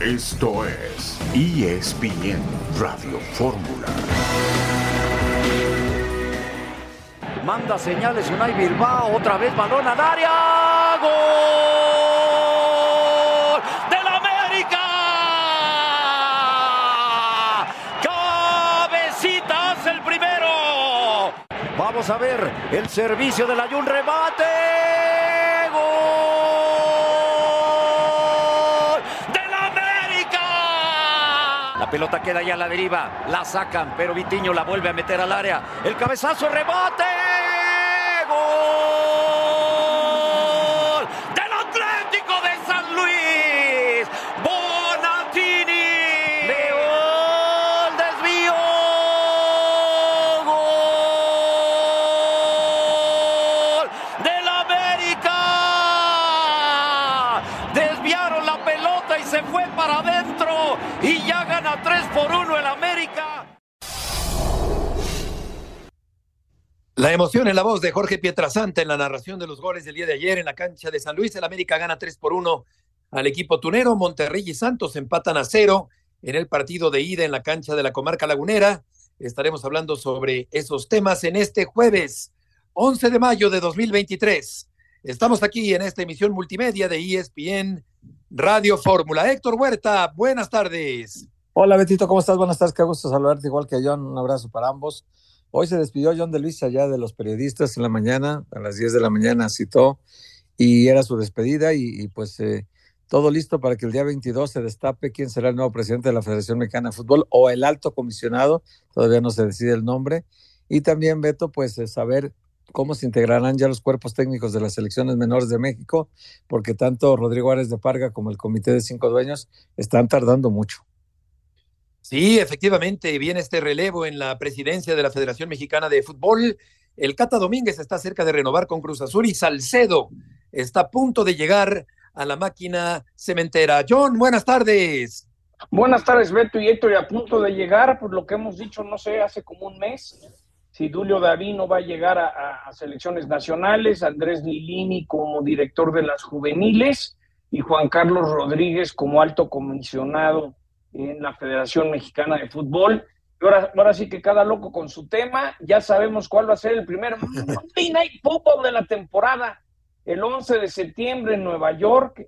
Esto es ESPN Radio Fórmula. Manda señales Unai Bilbao, otra vez balón al área. ¡Gol! ¡Del América! ¡Cabecitas el primero! Vamos a ver el servicio del Ayun remate. ¡Gol! ¡Del América! La pelota queda ya a la deriva, la sacan, pero Vitiño la vuelve a meter al área. El cabezazo remate. La emoción en la voz de Jorge Pietrasanta en la narración de los goles del día de ayer en la cancha de San Luis. El América gana 3 por 1 al equipo tunero. Monterrey y Santos empatan a cero en el partido de ida en la cancha de la comarca lagunera. Estaremos hablando sobre esos temas en este jueves 11 de mayo de 2023. Estamos aquí en esta emisión multimedia de ESPN Radio Fórmula. Héctor Huerta, buenas tardes. Hola Betito, ¿cómo estás? Buenas tardes, qué gusto saludarte igual que John. Un abrazo para ambos. Hoy se despidió John de Luis allá de los periodistas en la mañana, a las 10 de la mañana citó y era su despedida y, pues eh, todo listo para que el día 22 se destape quién será el nuevo presidente de la Federación Mexicana de Fútbol o el alto comisionado, todavía no se decide el nombre. Y también, Beto, pues eh, saber cómo se integrarán ya los cuerpos técnicos de las selecciones menores de México, porque tanto Rodrigo Árez de Parga como el Comité de Cinco Dueños están tardando mucho. Sí, efectivamente, viene este relevo en la presidencia de la Federación Mexicana de Fútbol. El Cata Domínguez está cerca de renovar con Cruz Azul y Salcedo está a punto de llegar a la máquina cementera. John, buenas tardes. Buenas tardes, Beto y Héctor, y a punto de llegar, por lo que hemos dicho, no sé, hace como un mes, si Julio Davino va a llegar a, a, a selecciones nacionales, Andrés Lilini como director de las juveniles y Juan Carlos Rodríguez como alto comisionado en la Federación Mexicana de Fútbol. Ahora, ahora sí que cada loco con su tema, ya sabemos cuál va a ser el primer Monday Night Football de la temporada. El 11 de septiembre en Nueva York,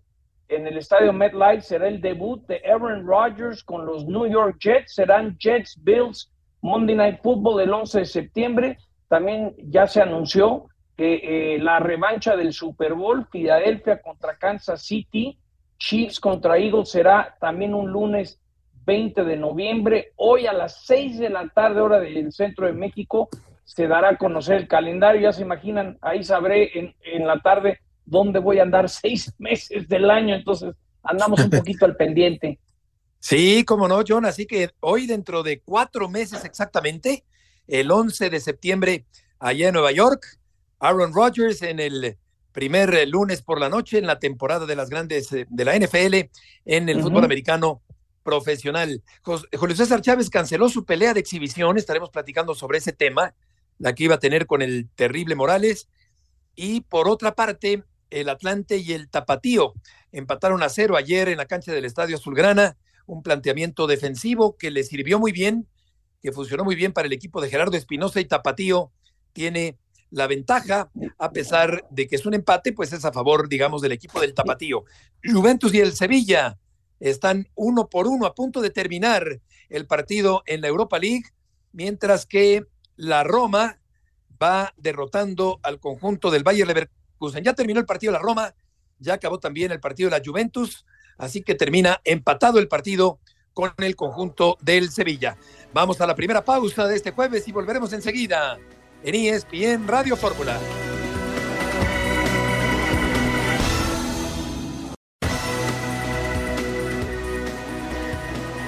en el estadio MetLife, será el debut de Aaron Rodgers con los New York Jets. Serán Jets Bills Monday Night Football el 11 de septiembre. También ya se anunció que eh, la revancha del Super Bowl, Filadelfia contra Kansas City, Chiefs contra Eagles, será también un lunes 20 de noviembre. Hoy a las 6 de la tarde, hora del centro de México, se dará a conocer el calendario. Ya se imaginan, ahí sabré en, en la tarde dónde voy a andar seis meses del año. Entonces, andamos un poquito al pendiente. Sí, cómo no, John. Así que hoy, dentro de cuatro meses exactamente, el 11 de septiembre, allá en Nueva York, Aaron Rodgers en el primer lunes por la noche en la temporada de las grandes de la NFL en el uh -huh. fútbol americano profesional. Julio César Chávez canceló su pelea de exhibición, estaremos platicando sobre ese tema, la que iba a tener con el terrible Morales. Y por otra parte, el Atlante y el Tapatío empataron a cero ayer en la cancha del Estadio Azulgrana, un planteamiento defensivo que le sirvió muy bien, que funcionó muy bien para el equipo de Gerardo Espinosa y Tapatío tiene la ventaja, a pesar de que es un empate, pues es a favor, digamos, del equipo del Tapatío. Juventus y el Sevilla están uno por uno a punto de terminar el partido en la Europa League, mientras que la Roma va derrotando al conjunto del Bayer Leverkusen. Ya terminó el partido de la Roma, ya acabó también el partido de la Juventus, así que termina empatado el partido con el conjunto del Sevilla. Vamos a la primera pausa de este jueves y volveremos enseguida en ESPN Radio Fórmula.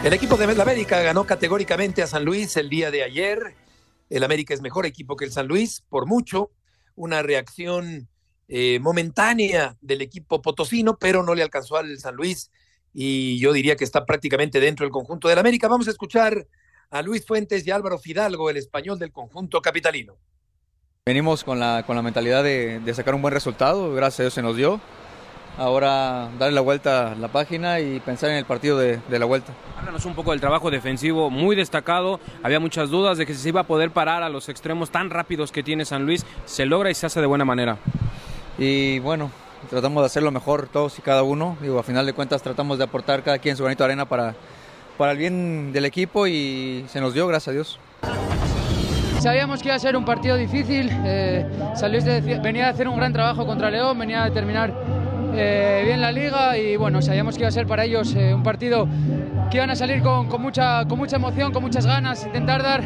El equipo de América ganó categóricamente a San Luis el día de ayer. El América es mejor equipo que el San Luis, por mucho. Una reacción eh, momentánea del equipo potosino, pero no le alcanzó al San Luis. Y yo diría que está prácticamente dentro del conjunto del América. Vamos a escuchar a Luis Fuentes y Álvaro Fidalgo, el español del conjunto capitalino. Venimos con la, con la mentalidad de, de, sacar un buen resultado, gracias a Dios se nos dio. Ahora darle la vuelta a la página y pensar en el partido de, de, la vuelta. Háblanos un poco del trabajo defensivo muy destacado. Había muchas dudas de que se iba a poder parar a los extremos tan rápidos que tiene San Luis. Se logra y se hace de buena manera. Y bueno, tratamos de hacerlo mejor todos y cada uno. Digo, a final de cuentas tratamos de aportar cada quien su granito de arena para, para el bien del equipo y se nos dio, gracias a Dios. Sabíamos que iba a ser un partido difícil. Eh, San Luis venía a hacer un gran trabajo contra León, venía a terminar eh, bien la liga y bueno, sabíamos que iba a ser para ellos eh, un partido que iban a salir con, con, mucha, con mucha emoción, con muchas ganas, intentar dar,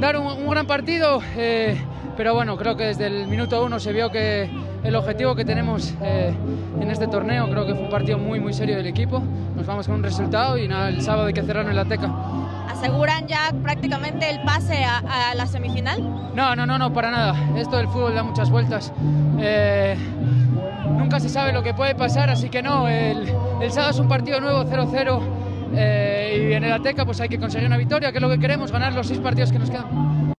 dar un, un gran partido. Eh, pero bueno, creo que desde el minuto uno se vio que el objetivo que tenemos eh, en este torneo, creo que fue un partido muy, muy serio del equipo. Nos vamos con un resultado y nada, el sábado hay que cerrarlo en la Teca. ¿Aseguran ya prácticamente el pase a, a, la semifinal? No, no, no, no, para nada. Esto del fútbol da muchas vueltas. Eh, nunca se sabe lo que puede pasar, así que no, el, el sábado es un partido nuevo, 0-0. Eh, y en el Ateca pues hay que conseguir una victoria, que es lo que queremos, ganar los seis partidos que nos quedan.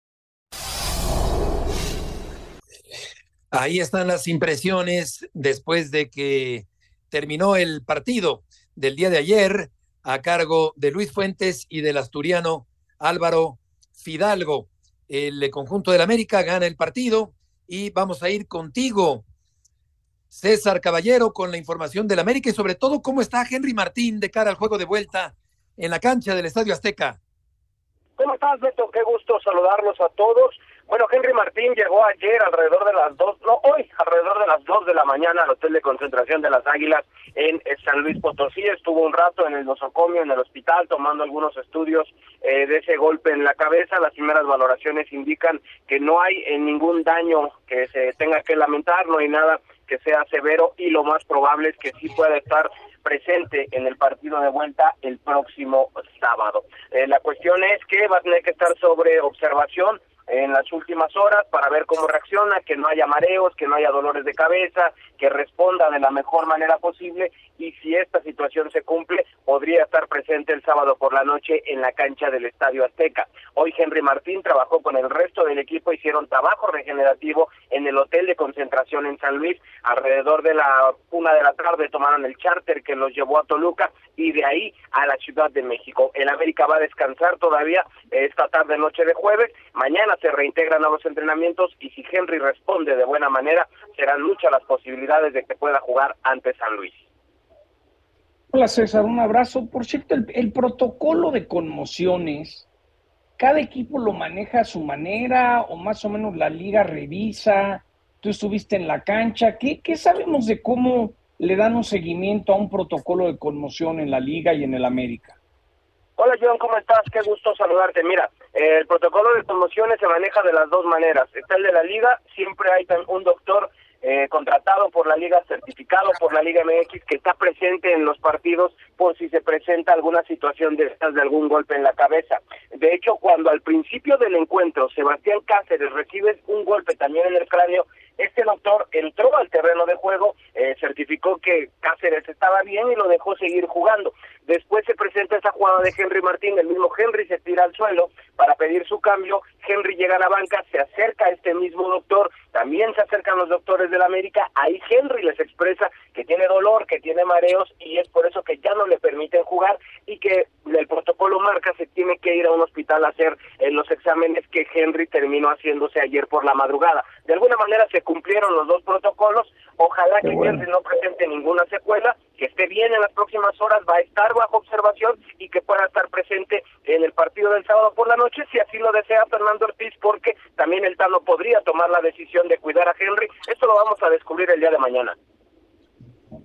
Ahí están las impresiones después de que terminó el partido del día de ayer a cargo de Luis Fuentes y del asturiano Álvaro Fidalgo. El conjunto del América gana el partido y vamos a ir contigo, César Caballero, con la información del América y sobre todo cómo está Henry Martín de cara al juego de vuelta en la cancha del Estadio Azteca. ¿Cómo estás, Beto? Qué gusto saludarlos a todos. Bueno, Henry Martín llegó ayer alrededor de las dos, no, hoy alrededor de las dos de la mañana al hotel de concentración de las Águilas en San Luis Potosí. Estuvo un rato en el nosocomio, en el hospital, tomando algunos estudios eh, de ese golpe en la cabeza. Las primeras valoraciones indican que no hay eh, ningún daño que se tenga que lamentar, no hay nada que sea severo y lo más probable es que sí pueda estar presente en el partido de vuelta el próximo sábado. Eh, la cuestión es que va a tener que estar sobre observación en las últimas horas para ver cómo reacciona, que no haya mareos, que no haya dolores de cabeza, que responda de la mejor manera posible y si esta situación se cumple, podría estar presente el sábado por la noche en la cancha del Estadio Azteca. Hoy Henry Martín trabajó con el resto del equipo, hicieron trabajo regenerativo en el hotel de concentración en San Luis, alrededor de la una de la tarde tomaron el charter que los llevó a Toluca y de ahí a la Ciudad de México. El América va a descansar todavía esta tarde noche de jueves, mañana se reintegran a los entrenamientos y si Henry responde de buena manera, serán muchas las posibilidades de que pueda jugar ante San Luis. Hola César, un abrazo. Por cierto, el, protocolo de conmociones, cada equipo lo maneja a su manera o más o menos la liga revisa, tú estuviste en la cancha, ¿qué, qué sabemos de cómo le dan un seguimiento a un protocolo de conmoción en la liga y en el América? Hola John, ¿cómo estás? Qué gusto saludarte. Mira, el protocolo de conmociones se maneja de las dos maneras. Está el de la liga, siempre hay un doctor eh, contratado por la liga, certificado por la Liga MX, que está presente en los partidos por si se presenta alguna situación de estas, de algún golpe en la cabeza. De hecho, cuando al principio del encuentro Sebastián Cáceres recibe un golpe también en el cráneo, este doctor entró al terreno de juego, eh, certificó que Cáceres estaba bien y lo dejó seguir jugando. Después se presenta esa jugada de Henry Martín, el mismo Henry se tira al suelo para pedir su cambio, Henry llega a la banca, se acerca a este mismo doctor, también se acercan los doctores del América, ahí Henry les expresa que tiene dolor, que tiene mareos y es por eso que ya no le permiten jugar y que el protocolo marca tiene que ir a un hospital a hacer eh, los exámenes que Henry terminó haciéndose ayer por la madrugada. De alguna manera se cumplieron los dos protocolos, ojalá que bueno. Henry no presente ninguna secuela, que esté bien en las próximas horas, va a estar bajo observación y que pueda estar presente en el partido del sábado por la noche, si así lo desea Fernando Ortiz, porque también el Tano podría tomar la decisión de cuidar a Henry. Esto lo vamos a descubrir el día de mañana.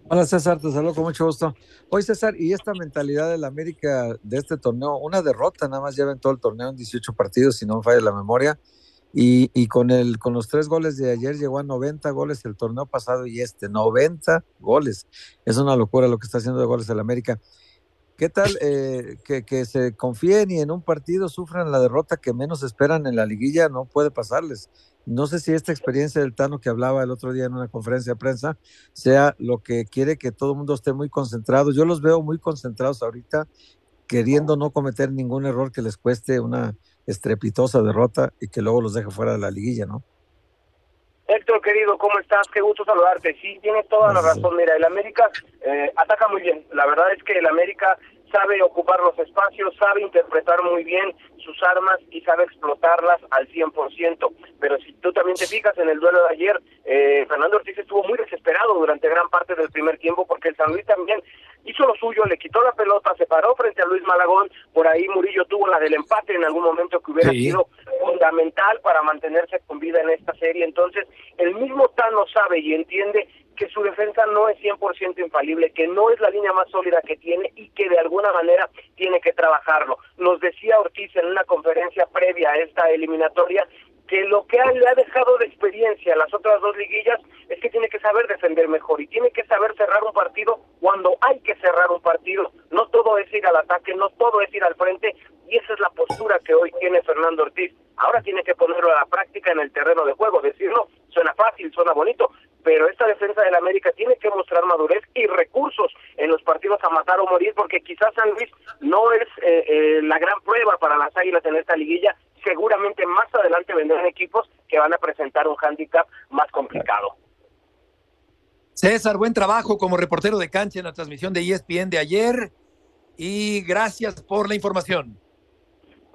Hola César, te saludo con mucho gusto. Hoy César, y esta mentalidad del América de este torneo, una derrota nada más lleva en todo el torneo en 18 partidos, si no me falla la memoria, y, con, el, con los tres goles de ayer llegó a 90 goles el torneo pasado y este, 90 goles. Es una locura lo que está haciendo de goles el América. ¿Qué tal eh, que, que, se confíen y en un partido sufran la derrota que menos esperan en la liguilla? No puede pasarles. No sé si esta experiencia del Tano que hablaba el otro día en una conferencia de prensa sea lo que quiere que todo el mundo esté muy concentrado. Yo los veo muy concentrados ahorita, queriendo no cometer ningún error que les cueste una estrepitosa derrota y que luego los deje fuera de la liguilla, ¿no? Héctor, querido, ¿cómo estás? Qué gusto saludarte. Sí, tienes toda la razón. Mira, el América eh, ataca muy bien. La verdad es que el América sabe ocupar los espacios, sabe interpretar muy bien sus armas y sabe explotarlas al 100%. Pero si tú también te fijas en el duelo de ayer, eh, Fernando Ortiz estuvo muy desesperado durante gran parte del primer tiempo porque el San Luis también hizo lo suyo, le quitó la pelota, se paró frente a Luis Malagón, por ahí Murillo tuvo la del empate en algún momento que hubiera sido fundamental para mantenerse con vida en esta serie. Entonces, el mismo Tano sabe y entiende que su defensa no es 100% infalible, que no es la línea más sólida que tiene y que de alguna manera tiene que trabajarlo. Nos decía Ortiz en una conferencia previa a esta eliminatoria que lo que le ha dejado de experiencia las otras dos liguillas es que tiene que saber defender mejor y tiene que saber cerrar un partido cuando hay que cerrar un partido. No todo es ir al ataque, no todo es ir al frente y esa es la postura que hoy tiene Fernando Ortiz. Ahora tiene que ponerlo a la práctica en el terreno de juego, decirlo suena fácil, suena bonito, pero esta defensa del América tiene que mostrar madurez y recursos en los partidos a matar o morir, porque quizás San Luis no es eh, eh, la gran prueba para las Águilas en esta liguilla, seguramente más adelante vendrán equipos que van a presentar un hándicap más complicado. César, buen trabajo como reportero de cancha en la transmisión de ESPN de ayer y gracias por la información.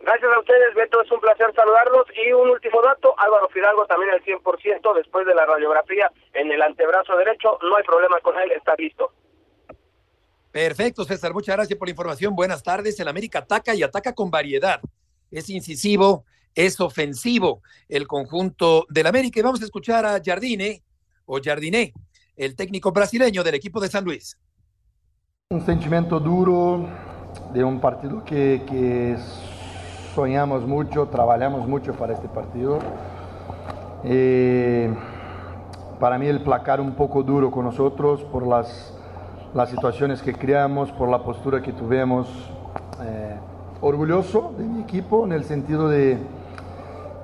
Gracias a ustedes, Beto, es un placer saludarlos. Y un último dato, Álvaro Fidalgo también al 100% después de la radiografía en el antebrazo derecho, no hay problema con él, está listo. Perfecto, César, muchas gracias por la información. Buenas tardes. El América ataca y ataca con variedad. Es incisivo, es ofensivo el conjunto del América. Y vamos a escuchar a Jardine o Jardiné, el técnico brasileño del equipo de San Luis. Un sentimiento duro de un partido que, que soñamos mucho, trabajamos mucho para este partido. Eh, para mí el placar un poco duro con nosotros por las, las situaciones que creamos, por la postura que tuvimos. Eh, orgulloso de mi equipo en el sentido de,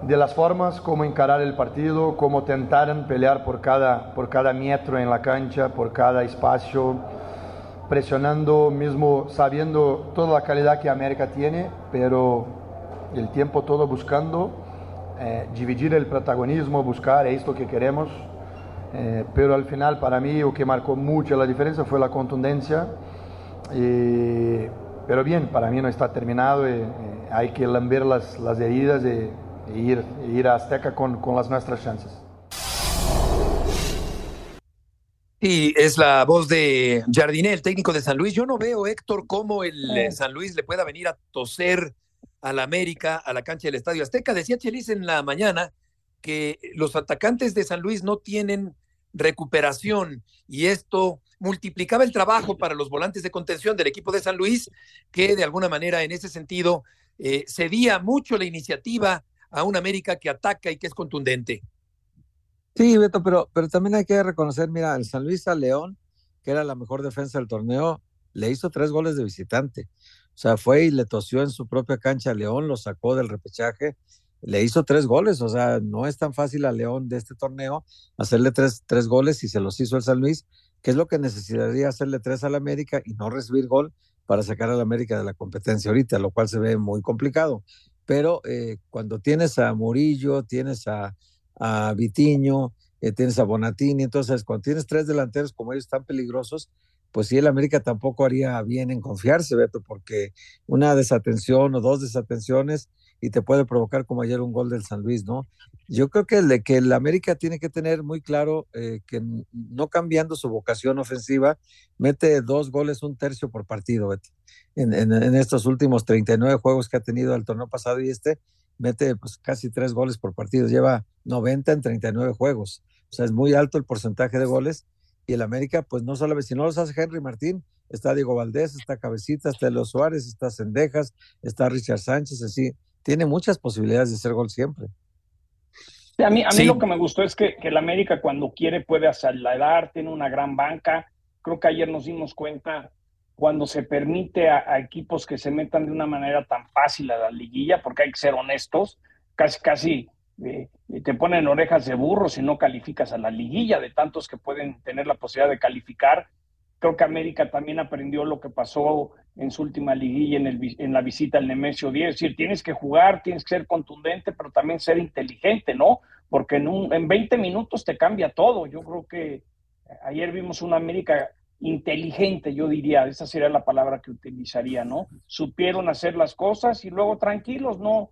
de las formas, cómo encarar el partido, cómo tentaron pelear por cada, por cada metro en la cancha, por cada espacio, presionando, mismo sabiendo toda la calidad que América tiene, pero el tiempo todo buscando eh, dividir el protagonismo, buscar esto que queremos. Eh, pero al final, para mí, lo que marcó mucho la diferencia fue la contundencia. pero bien, para mí no está terminado. Eh, hay que lamber las, las heridas e, ir, ir a Azteca con, con las nuestras chances. Y es la voz de Jardiné, el técnico de San Luis. Yo no veo, Héctor, cómo el San Luis le pueda venir a toser a la América, a la cancha del Estadio Azteca. Decía Chelis en la mañana que los atacantes de San Luis no tienen recuperación y esto multiplicaba el trabajo para los volantes de contención del equipo de San Luis, que de alguna manera en ese sentido eh, cedía mucho la iniciativa a una América que ataca y que es contundente. Sí, Beto, pero, pero también hay que reconocer, mira, el San Luis a León, que era la mejor defensa del torneo, le hizo tres goles de visitante. O sea, fue y le tosió en su propia cancha a León, lo sacó del repechaje, le hizo tres goles. O sea, no es tan fácil a León de este torneo hacerle tres, tres goles y se los hizo el San Luis, que es lo que necesitaría hacerle tres al América y no recibir gol para sacar al América de la competencia ahorita, lo cual se ve muy complicado. Pero eh, cuando tienes a Murillo, tienes a, a Vitiño, eh, tienes a Bonatini, entonces cuando tienes tres delanteros como ellos tan peligrosos, pues sí, el América tampoco haría bien en confiarse, Beto, porque una desatención o dos desatenciones y te puede provocar como ayer un gol del San Luis, ¿no? Yo creo que el, que el América tiene que tener muy claro eh, que no cambiando su vocación ofensiva, mete dos goles, un tercio por partido, Beto. En, en, estos últimos 39 juegos que ha tenido el torneo pasado y este, mete pues casi tres goles por partido, lleva 90 en 39 juegos. O sea, es muy alto el porcentaje de goles y el América, pues no solo, si no los hace Henry Martín, está Diego Valdés, está Cabecita, está Los Suárez, está Cendejas, está Richard Sánchez, así, tiene muchas posibilidades de hacer gol siempre. a mí, a mí lo que me gustó es que, que el América cuando quiere puede acelerar, tiene una gran banca. Creo que ayer nos dimos cuenta cuando se permite a, equipos que se metan de una manera tan fácil a la liguilla, porque hay que ser honestos, casi, casi te ponen orejas de burro si no calificas a la liguilla de tantos que pueden tener la posibilidad de calificar. Creo que América también aprendió lo que pasó en su última liguilla en, el, en la visita al Nemesio 10. Es decir, tienes que jugar, tienes que ser contundente, pero también ser inteligente, ¿no? porque en, un, en 20 minutos te cambia todo. Yo creo que ayer vimos una América inteligente, yo diría, esa sería la palabra que utilizaría, ¿no? Supieron hacer las cosas y luego tranquilos, no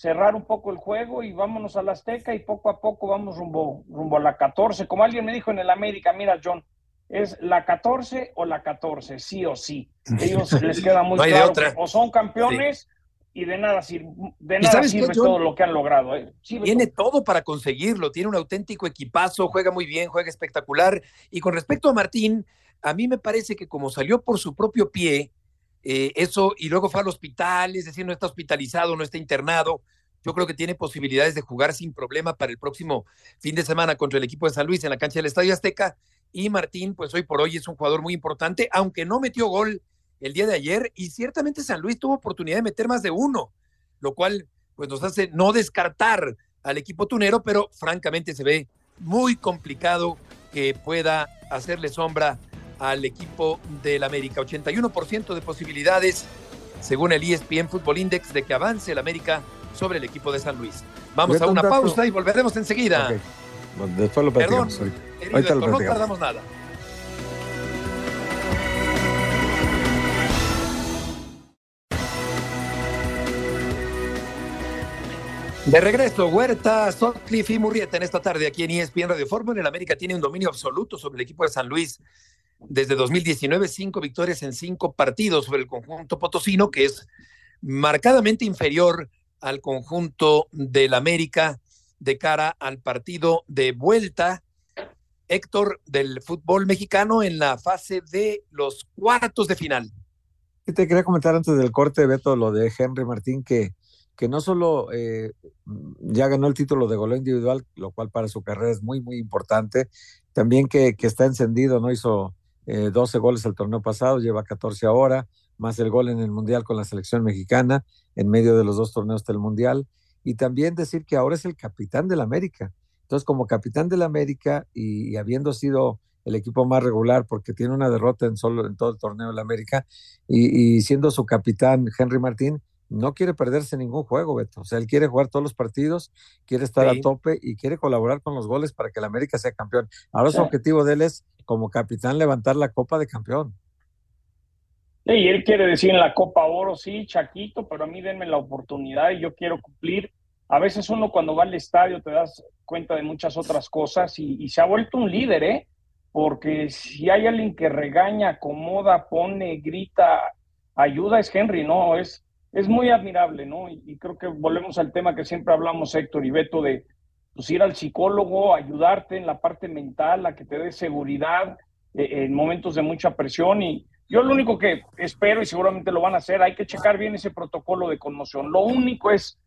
cerrar un poco el juego y vámonos a la Azteca y poco a poco vamos rumbo, rumbo a la 14. Como alguien me dijo en el América, mira, John, es la 14 o la 14, sí o sí. Ellos les queda muy claro que o son campeones y de nada, sirve, de nada sirve todo lo que han logrado. ¿eh? tiene todo para conseguirlo, tiene un auténtico equipazo, juega muy bien, juega espectacular. Y con respecto a Martín, a mí me parece que como salió por su propio pie, eh, eso, y luego fue al hospital, es decir, no está hospitalizado, no está internado, yo creo que tiene posibilidades de jugar sin problema para el próximo fin de semana contra el equipo de San Luis en la cancha del Estadio Azteca. Y Martín, pues hoy por hoy es un jugador muy importante, aunque no metió gol el día de ayer y ciertamente San Luis tuvo oportunidad de meter más de uno, lo cual pues nos hace no descartar al equipo tunero, pero francamente se ve muy complicado que pueda hacerle sombra al equipo del América. 81% de posibilidades, según el ESPN Football Index, de que avance el América sobre el equipo de San Luis. Vamos a una pausa y volveremos enseguida. después lo Perdón, no tardamos nada. De regreso, Huerta, Sotcliffe y Murrieta en esta tarde aquí en ESPN Radio Fórmula. El América tiene un dominio absoluto sobre el equipo de San Luis desde 2019, cinco victorias en cinco partidos sobre el conjunto potosino, que es marcadamente inferior al conjunto del América de cara al partido de vuelta. Héctor, del fútbol mexicano en la fase de los cuartos de final. te quería comentar antes del corte, Beto, lo de Henry Martín, que que no solo eh, ya ganó el título de goleo individual, lo cual para su carrera es muy, muy importante, también que, está encendido, ¿no? Hizo 12 eh, goles el torneo pasado, lleva 14 ahora, más el gol en el Mundial con la selección mexicana, en medio de los dos torneos del Mundial, y también decir que ahora es el capitán del América. Entonces, como capitán del América y, habiendo sido el equipo más regular porque tiene una derrota en solo en todo el torneo del América y siendo su capitán Henry Martín, no quiere perderse ningún juego, Beto. O sea, él quiere jugar todos los partidos, quiere estar a tope y quiere colaborar con los goles para que el América sea campeón. Ahora su objetivo de él es, como capitán, levantar la Copa de Campeón. Sí, y él quiere decir en la Copa Oro, sí, Chaquito, pero a mí denme la oportunidad y yo quiero cumplir. A veces uno cuando va al estadio te das cuenta de muchas otras cosas y, y se ha vuelto un líder, ¿eh? Porque si hay alguien que regaña, acomoda, pone, grita, ayuda, es Henry, ¿no? Es, es muy admirable, ¿no? Y, creo que volvemos al tema que siempre hablamos, Héctor y Beto, de pues, ir al psicólogo, ayudarte en la parte mental, a que te dé seguridad eh, en momentos de mucha presión. Y yo lo único que espero, y seguramente lo van a hacer, hay que checar bien ese protocolo de conmoción. Lo único es,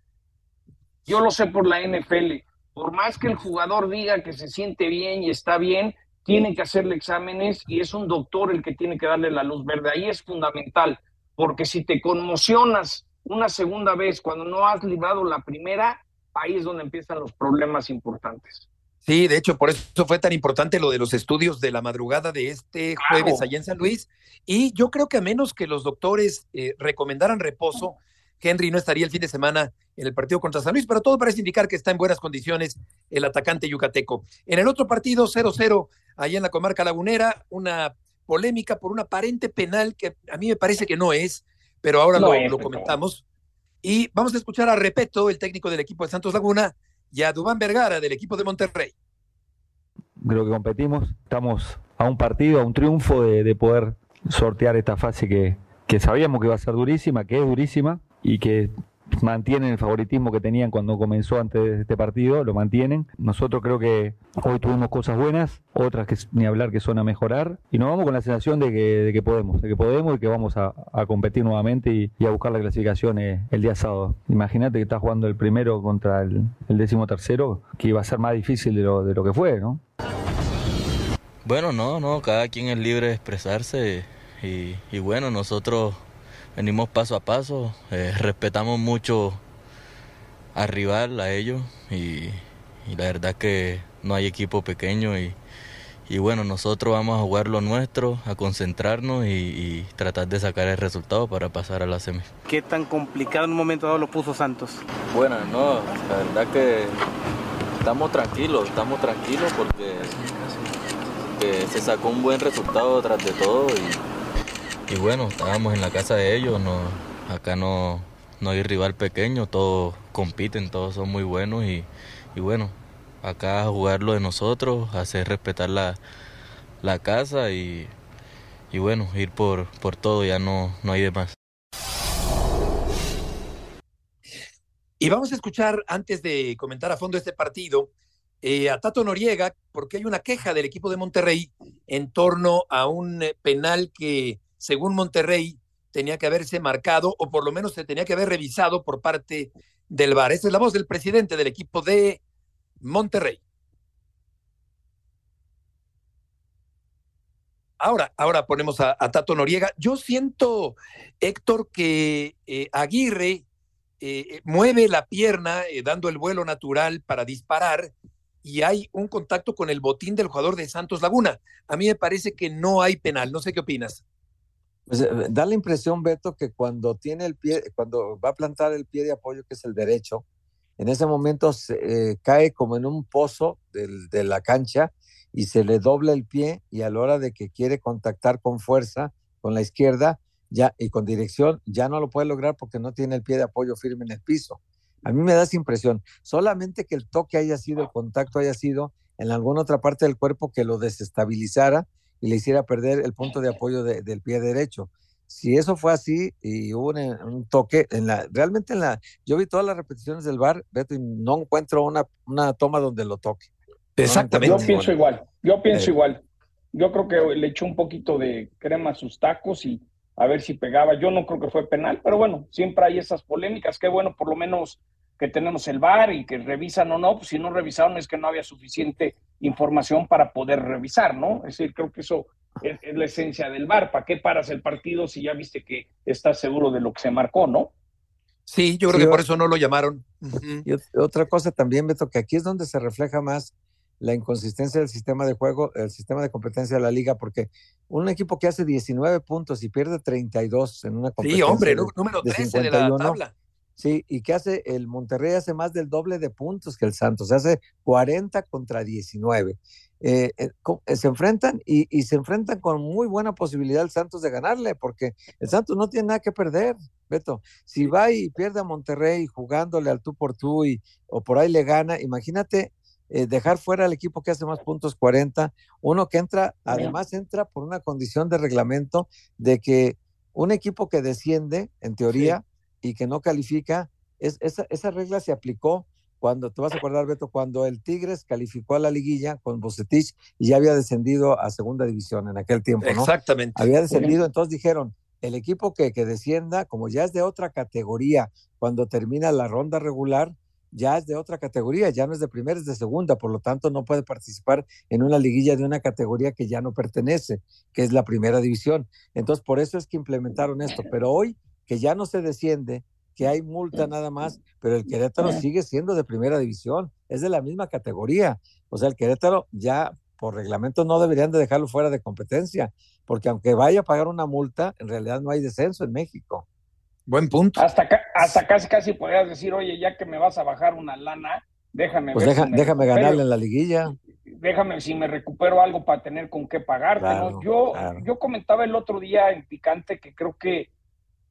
yo lo sé por la NFL, por más que el jugador diga que se siente bien y está bien, tiene que hacerle exámenes y es un doctor el que tiene que darle la luz verde. Ahí es fundamental porque si te conmocionas una segunda vez cuando no has librado la primera, ahí es donde empiezan los problemas importantes. Sí, de hecho, por eso fue tan importante lo de los estudios de la madrugada de este jueves allá en San Luis. Y yo creo que a menos que los doctores eh, recomendaran reposo, Henry no estaría el fin de semana en el partido contra San Luis, pero todo parece indicar que está en buenas condiciones el atacante yucateco. En el otro partido, 0-0, allá en la comarca lagunera, una polémica por un aparente penal que a mí me parece que no es, pero ahora lo, comentamos. Y vamos a escuchar a Repeto, el técnico del equipo de Santos Laguna, y a Dubán Vergara, del equipo de Monterrey. Creo que competimos, estamos a un partido, a un triunfo de, poder sortear esta fase que, que sabíamos que iba a ser durísima, que es durísima y que mantienen el favoritismo que tenían cuando comenzó antes de este partido, lo mantienen. Nosotros creo que hoy tuvimos cosas buenas, otras que ni hablar que son a mejorar, y nos vamos con la sensación de que, de que podemos, de que podemos y que vamos a, competir nuevamente y, a buscar la clasificación eh, el día sábado. Imagínate que estás jugando el primero contra el, décimo tercero, que iba a ser más difícil de lo, de lo que fue, ¿no? Bueno, no, no, cada quien es libre de expresarse y bueno, nosotros venimos paso a paso, eh, respetamos mucho al rival, a ellos, y, la verdad que no hay equipo pequeño y, bueno, nosotros vamos a jugar lo nuestro, a concentrarnos y, tratar de sacar el resultado para pasar a la semi. ¿Qué tan complicado en un momento dado lo puso Santos? Bueno, no, la verdad que estamos tranquilos, estamos tranquilos porque se sacó un buen resultado tras de todo y, bueno, estábamos en la casa de ellos, no, acá no, no hay rival pequeño, todos compiten, todos son muy buenos y, bueno, acá jugar lo de nosotros, hacer respetar la, casa y, bueno, ir por, por todo, ya no, no hay de más. Y vamos a escuchar, antes de comentar a fondo este partido, eh, a Tato Noriega, porque hay una queja del equipo de Monterrey en torno a un eh, penal que, según Monterrey, tenía que haberse marcado o por lo menos se tenía que haber revisado por parte del VAR. Esa es la voz del presidente del equipo de Monterrey. Ahora, ahora ponemos a, Tato Noriega. Yo siento, Héctor, que eh, Aguirre eh, mueve la pierna eh, dando el vuelo natural para disparar y hay un contacto con el botín del jugador de Santos Laguna. A mí me parece que no hay penal. No sé qué opinas. Pues, eh, da la impresión, Beto, que cuando tiene el pie, cuando va a plantar el pie de apoyo, que es el derecho, en ese momento se, cae como en un pozo de la cancha y se le dobla el pie y a la hora de que quiere contactar con fuerza con la izquierda, ya y con dirección ya no lo puede lograr porque no tiene el pie de apoyo firme en el piso. A mí me da esa impresión. Solamente que el toque haya sido, el contacto haya sido en alguna otra parte del cuerpo que lo desestabilizara y le hiciera perder el punto de apoyo del pie derecho. Si eso fue así y hubo un, toque, en la, realmente en la, yo vi todas las repeticiones del bar, Beto, y no encuentro una, una toma donde lo toque. Exactamente. yo pienso igual, yo pienso eh. igual. Yo creo que le echó un poquito de crema a sus tacos y a ver si pegaba. Yo no creo que fue penal, pero bueno, siempre hay esas polémicas. Qué bueno, por lo menos que tenemos el VAR y que revisan o no. Pues si no revisaron es que no había suficiente información para poder revisar, ¿no? Es decir, creo que eso es, la esencia del VAR. ¿Para qué paras el partido si ya viste que estás seguro de lo que se marcó, no? Sí, yo creo que por eso no lo llamaron. Y otra cosa también, Beto, que aquí es donde se refleja más la inconsistencia del sistema de juego, el sistema de competencia de la liga, porque un equipo que hace 19 puntos y pierde 32 en una competencia. Sí, hombre, número 13 de, la tabla. Sí, y que hace el Monterrey hace más del doble de puntos que el Santos, hace 40 contra 19. Eh, eh, eh, se enfrentan y, y, se enfrentan con muy buena posibilidad el Santos de ganarle, porque el Santos no tiene nada que perder, Beto. Si va y pierde a Monterrey jugándole al tú por tú y, o por ahí le gana, imagínate eh, dejar fuera al equipo que hace más puntos 40, uno que entra, además entra por una condición de reglamento de que un equipo que desciende, en teoría, y que no califica, es, esa, esa regla se aplicó cuando, te vas a acordar, Beto, cuando el Tigres calificó a la liguilla con Bocetich y ya había descendido a segunda división en aquel tiempo, ¿no? Exactamente. Había descendido, entonces dijeron, el equipo que, que descienda, como ya es de otra categoría, cuando termina la ronda regular, ya es de otra categoría, ya no es de primera, es de segunda, por lo tanto no puede participar en una liguilla de una categoría que ya no pertenece, que es la primera división. Entonces, por eso es que implementaron esto, pero hoy que ya no se desciende, que hay multa nada más, pero el Querétaro sigue siendo de primera división, es de la misma categoría. O sea, el Querétaro ya por reglamento no deberían de dejarlo fuera de competencia, porque aunque vaya a pagar una multa, en realidad no hay descenso en México. Buen punto. Hasta, hasta casi, casi podrías decir, oye, ya que me vas a bajar una lana, déjame pues déjame ganarle en la liguilla. Déjame si me recupero algo para tener con qué pagarte. Yo, yo comentaba el otro día en Picante que creo que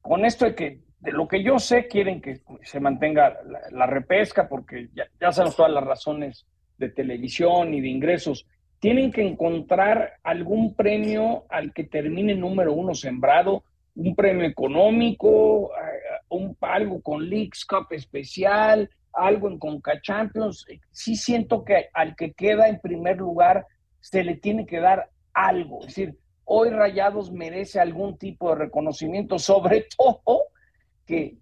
con esto de que de lo que yo sé quieren que se mantenga la, repesca porque ya, ya sabemos todas las razones de televisión y de ingresos. Tienen que encontrar algún premio al que termine número uno sembrado un premio económico, un, algo con Leagues Cup especial, algo en Conca Champions. Sí siento que al que queda en primer lugar se le tiene que dar algo. Es decir, hoy Rayados merece algún tipo de reconocimiento, sobre todo que,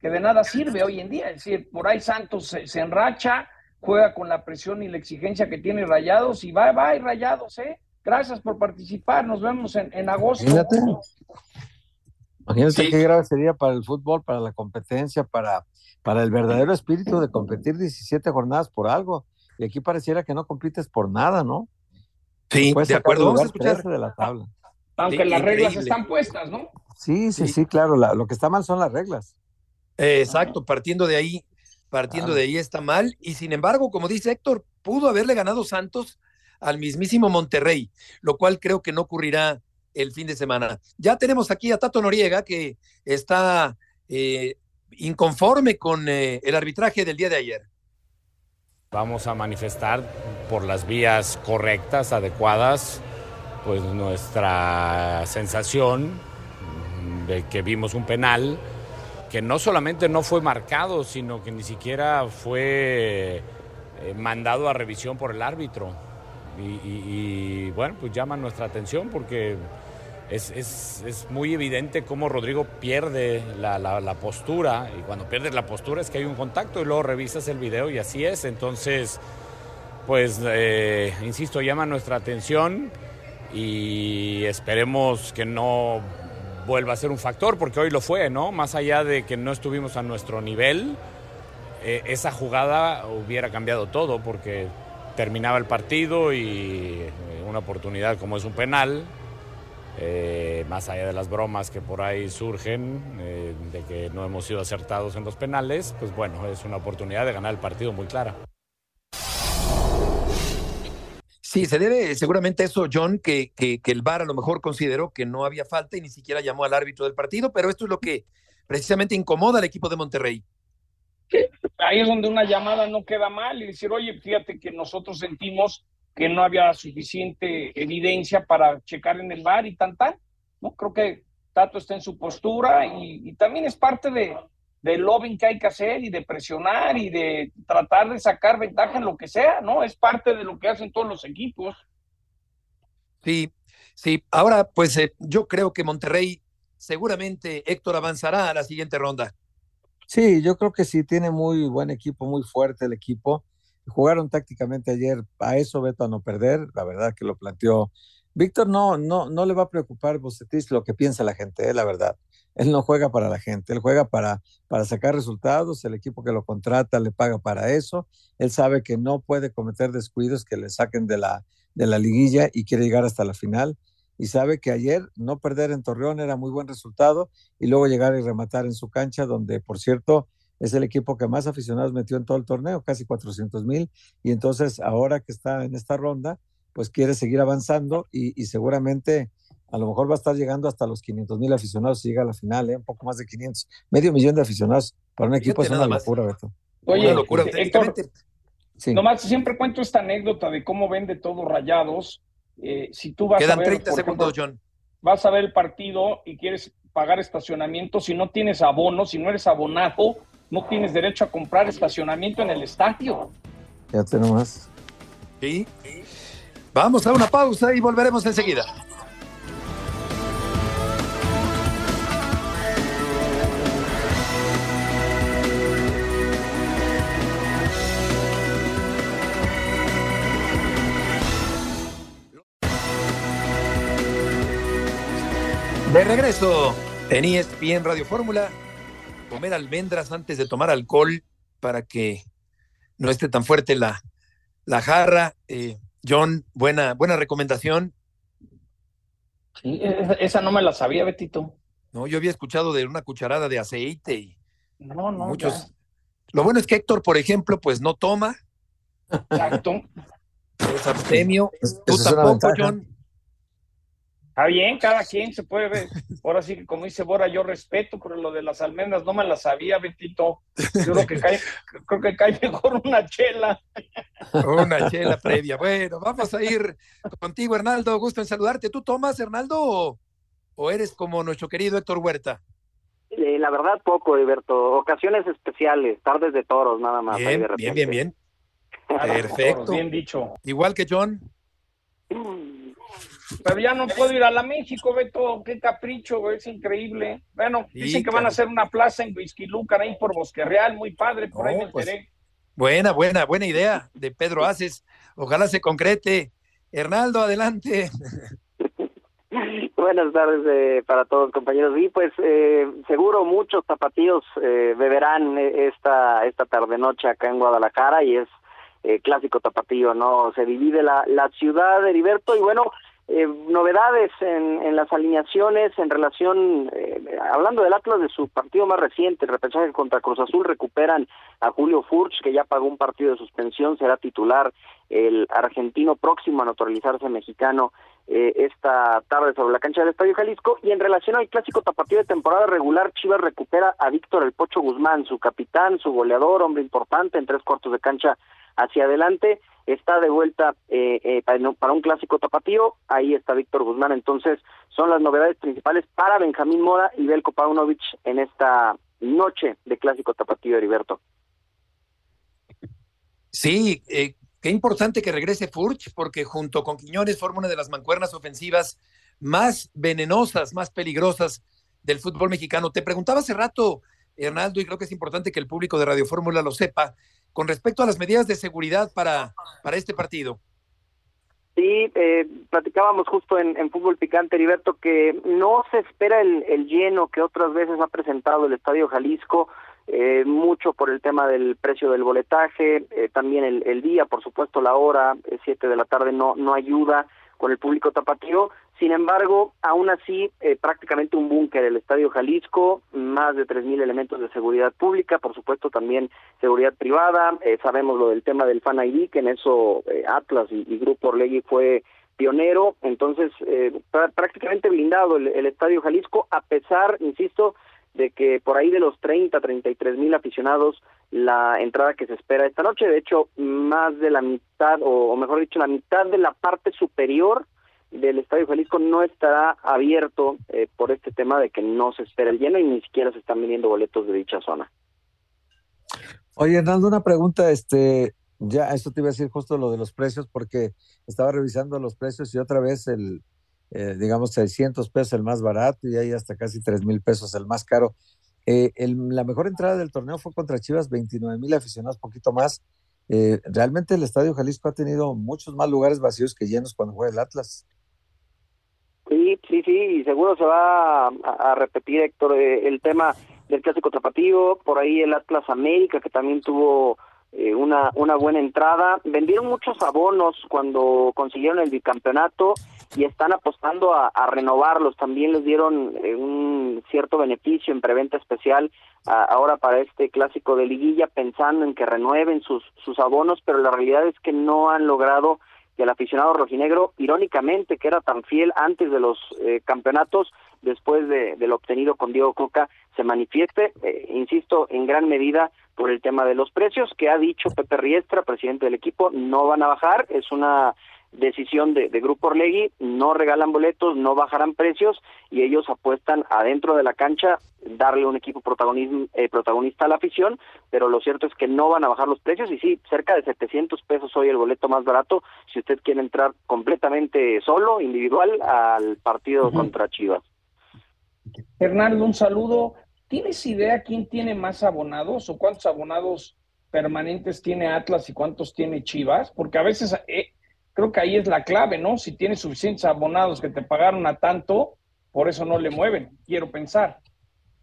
que de nada sirve hoy en día. Es decir, por ahí Santos se, enracha, juega con la presión y la exigencia que tiene Rayados y va, va, y Rayados, ¿eh? Gracias por participar. Nos vemos en, en agosto. Imagínate, Imagínate qué grave sería para el fútbol, para la competencia, para, para el verdadero espíritu de competir 17 jornadas por algo. Y aquí pareciera que no compites por nada, ¿no? Sí, de acuerdo. Vamos a escuchar. De la tabla. Aunque las reglas están puestas, ¿no? Sí, sí, sí, claro. lo que está mal son las reglas. exacto, partiendo de ahí. partiendo de ahí está mal. Y sin embargo, como dice Héctor, pudo haberle ganado Santos al mismísimo Monterrey, lo cual creo que no ocurrirá el fin de semana. Ya tenemos aquí a Tato Noriega, que está eh, inconforme con eh, el arbitraje del día de ayer. Vamos a manifestar por las vías correctas, adecuadas, pues nuestra sensación de que vimos un penal que no solamente no fue marcado, sino que ni siquiera fue eh, mandado a revisión por el árbitro. Y, bueno, pues llama nuestra atención porque es, es, muy evidente cómo Rodrigo pierde la, la, postura y cuando pierdes la postura es que hay un contacto y luego revisas el video y así es. Entonces, pues, eh, insisto, llama nuestra atención y esperemos que no vuelva a ser un factor, porque hoy lo fue, ¿no? Más allá de que no estuvimos a nuestro nivel, eh, esa jugada hubiera cambiado todo, porque terminaba el partido y eh, una oportunidad como es un penal, eh, más allá de las bromas que por ahí surgen, de que no hemos sido acertados en los penales, pues bueno, es una oportunidad de ganar el partido muy clara. Sí, se debe seguramente eso, John, que, que, el VAR a lo mejor consideró que no había falta y ni siquiera llamó al árbitro del partido, pero esto es lo que precisamente incomoda al equipo de Monterrey. Ahí es donde una llamada no queda mal y decir, oye, fíjate que nosotros sentimos que no había suficiente evidencia para checar en el VAR y tan tal. ¿no? Creo que Tato está en su postura y también es parte de, de lobbying que hay que hacer y de presionar y de tratar de sacar ventaja en lo que sea, ¿no? Es parte de lo que hacen todos los equipos. Sí, sí. Ahora, pues eh, yo creo que Monterrey seguramente Héctor avanzará a la siguiente ronda. Sí, yo creo que sí, tiene muy buen equipo, muy fuerte el equipo. Jugaron tácticamente ayer, a eso Beto a no perder, la verdad que lo planteó. Víctor no, no, no le va a preocupar Bocetis lo que piensa la gente, eh, la verdad. Él no juega para la gente, él juega para, para sacar resultados, el equipo que lo contrata le paga para eso, él sabe que no puede cometer descuidos que le saquen de la, de la liguilla y quiere llegar hasta la final y sabe que ayer no perder en Torreón era muy buen resultado y luego llegar y rematar en su cancha, donde por cierto es el equipo que más aficionados metió en todo el torneo, casi 400 mil, y entonces ahora que está en esta ronda, pues quiere seguir avanzando y, y seguramente a lo mejor va a estar llegando hasta los 500 mil aficionados si llega a la final, ¿eh? un poco más de 500. Medio millón de aficionados para un equipo es una locura, Beto. Oye, una locura. Héctor, nomás siempre cuento esta anécdota de cómo vende todos rayados. Eh, si tú vas Quedan a ver, 30 segundos, John. Vas a ver el partido y quieres pagar estacionamiento, si no tienes abono, si no eres abonado, no tienes derecho a comprar estacionamiento en el estadio. Ya tenemos. Sí. Vamos a una pausa y volveremos enseguida. De regreso en ESPN Radio Fórmula, comer almendras antes de tomar alcohol para que no esté tan fuerte la, la jarra. Eh, John, buena, buena recomendación. Sí, esa no me la sabía, Betito. No, yo había escuchado de una cucharada de aceite y no, no, muchos. Lo bueno es que Héctor, por ejemplo, pues no toma. Exacto. Es abstemio. Tú tampoco, John. Está bien, cada quien se puede ver. Ahora sí que como dice Bora, yo respeto, pero lo de las almendras no me las sabía, Betito. Yo creo que cae, creo que cae mejor una chela. Una chela previa. Bueno, vamos a ir contigo, Hernaldo. Gusto en saludarte. ¿Tú tomas, Hernaldo, o, eres como nuestro querido Héctor Huerta? Eh, la verdad, poco, Alberto. Ocasiones especiales, tardes de toros, nada más. Bien, bien, bien, bien. Perfecto. Bien dicho. Igual que John. Pero ya no puedo ir a la México, Beto, qué capricho, es increíble. Bueno, dicen que van a hacer una plaza en Lucar ahí por Bosque Real, muy padre, por ahí me pues, enteré. buena, buena, buena idea de Pedro Aces. Ojalá se concrete. Hernaldo, adelante. Buenas tardes eh, para todos, compañeros. Y pues eh, seguro muchos tapatíos eh, beberán esta esta tarde noche acá en Guadalajara y es clásico tapatío, ¿no? Se divide la, la ciudad, Heriberto, y bueno, eh, novedades en, en, las alineaciones en relación, eh, hablando del Atlas de su partido más reciente, el repechaje contra Cruz Azul, recuperan a Julio Furch, que ya pagó un partido de suspensión, será titular el argentino próximo a naturalizarse mexicano eh, esta tarde sobre la cancha del Estadio Jalisco. Y en relación al clásico tapatío de temporada regular, Chivas recupera a Víctor El Pocho Guzmán, su capitán, su goleador, hombre importante en tres cuartos de cancha hacia adelante está de vuelta eh, eh, para un clásico tapatío, ahí está Víctor Guzmán, entonces son las novedades principales para Benjamín Mora y Belko Paunovic en esta noche de clásico tapatío, Heriberto. Sí, eh, qué importante que regrese Furch, porque junto con Quiñones forma una de las mancuernas ofensivas más venenosas, más peligrosas del fútbol mexicano. Te preguntaba hace rato, Hernaldo, y creo que es importante que el público de Radio Fórmula lo sepa, con respecto a las medidas de seguridad para, para este partido. Sí, eh, platicábamos justo en, Fútbol Picante, Heriberto, que no se espera el, lleno que otras veces ha presentado el Estadio Jalisco, eh, mucho por el tema del precio del boletaje, eh, también el, el, día, por supuesto, la hora, siete de la tarde, no, no ayuda con el público tapatío. Sin embargo, aún así, eh, prácticamente un búnker el Estadio Jalisco, más de 3.000 elementos de seguridad pública, por supuesto también seguridad privada. Eh, sabemos lo del tema del Fan ID, que en eso eh, Atlas y, Grupo Orlegui fue pionero. Entonces, prácticamente blindado el, Estadio Jalisco, a pesar, insisto, de que por ahí de los 30, 33 mil aficionados la entrada que se espera esta noche. De hecho, más de la mitad, o, mejor dicho, la mitad de la parte superior del Estadio Jalisco no estará abierto eh, por este tema de que no se espera el lleno y ni siquiera se están vendiendo boletos de dicha zona. Oye, Hernando, una pregunta, este, ya eso te iba a decir justo lo de los precios, porque estaba revisando los precios y otra vez el, eh, digamos, 600 pesos el más barato y hay hasta casi 3 mil pesos el más caro. Eh, la mejor entrada del torneo fue contra Chivas, 29 mil aficionados, poquito más. Eh, realmente el Estadio Jalisco ha tenido muchos más lugares vacíos que llenos cuando juega el Atlas. Sí, sí, sí, y seguro se va a, repetir, Héctor, el tema del clásico tapatío, por ahí el Atlas América, que también tuvo una, una buena entrada. Vendieron muchos abonos cuando consiguieron el bicampeonato y están apostando a, renovarlos. También les dieron eh, un cierto beneficio en preventa especial ahora para este clásico de liguilla, pensando en que renueven sus, sus abonos, pero la realidad es que no han logrado que el aficionado rojinegro, irónicamente, que era tan fiel antes de los eh, campeonatos, después de, lo obtenido con Diego Coca, se manifieste, eh, insisto, en gran medida por el tema de los precios, que ha dicho Pepe Riestra, presidente del equipo, no van a bajar, es una decisión de, Grupo Orlegui, no regalan boletos, no bajarán precios y ellos apuestan adentro de la cancha darle un equipo protagonismo, eh, protagonista a la afición, pero lo cierto es que no van a bajar los precios y sí, cerca de 700 pesos hoy el boleto más barato si usted quiere entrar completamente solo, individual, al partido contra Chivas. Hernando, un saludo. ¿Tienes idea quién tiene más abonados o cuántos abonados permanentes tiene Atlas y cuántos tiene Chivas? Porque a veces eh, creo que ahí es la clave, ¿no? Si tienes suficientes abonados que te pagaron a tanto, por eso no le mueven, quiero pensar.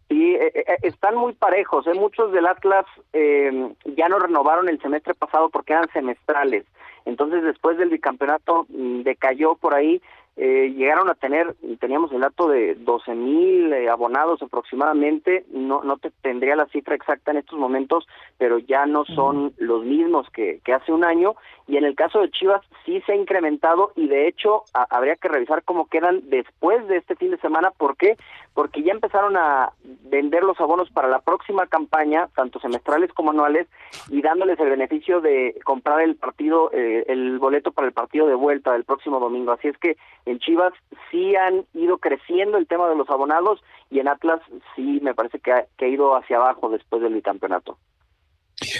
Sí, eh, eh, están muy parejos. ¿eh? Muchos del Atlas eh, ya no renovaron el semestre pasado porque eran semestrales. Entonces, después del bicampeonato mm, decayó por ahí eh, llegaron a tener, teníamos el dato de 12 mil eh, abonados aproximadamente, no, no te tendría la cifra exacta en estos momentos, pero ya no son los mismos que, que hace un año, y en el caso de Chivas sí se ha incrementado, y de hecho habría que revisar cómo quedan después de este fin de semana, ¿por qué? Porque ya empezaron a vender los abonos para la próxima campaña, tanto semestrales como anuales, y dándoles el beneficio de comprar el partido, eh, el boleto para el partido de vuelta del próximo domingo, así es que en Chivas sí han ido creciendo el tema de los abonados y en Atlas sí me parece que ha, ido hacia abajo después del bicampeonato.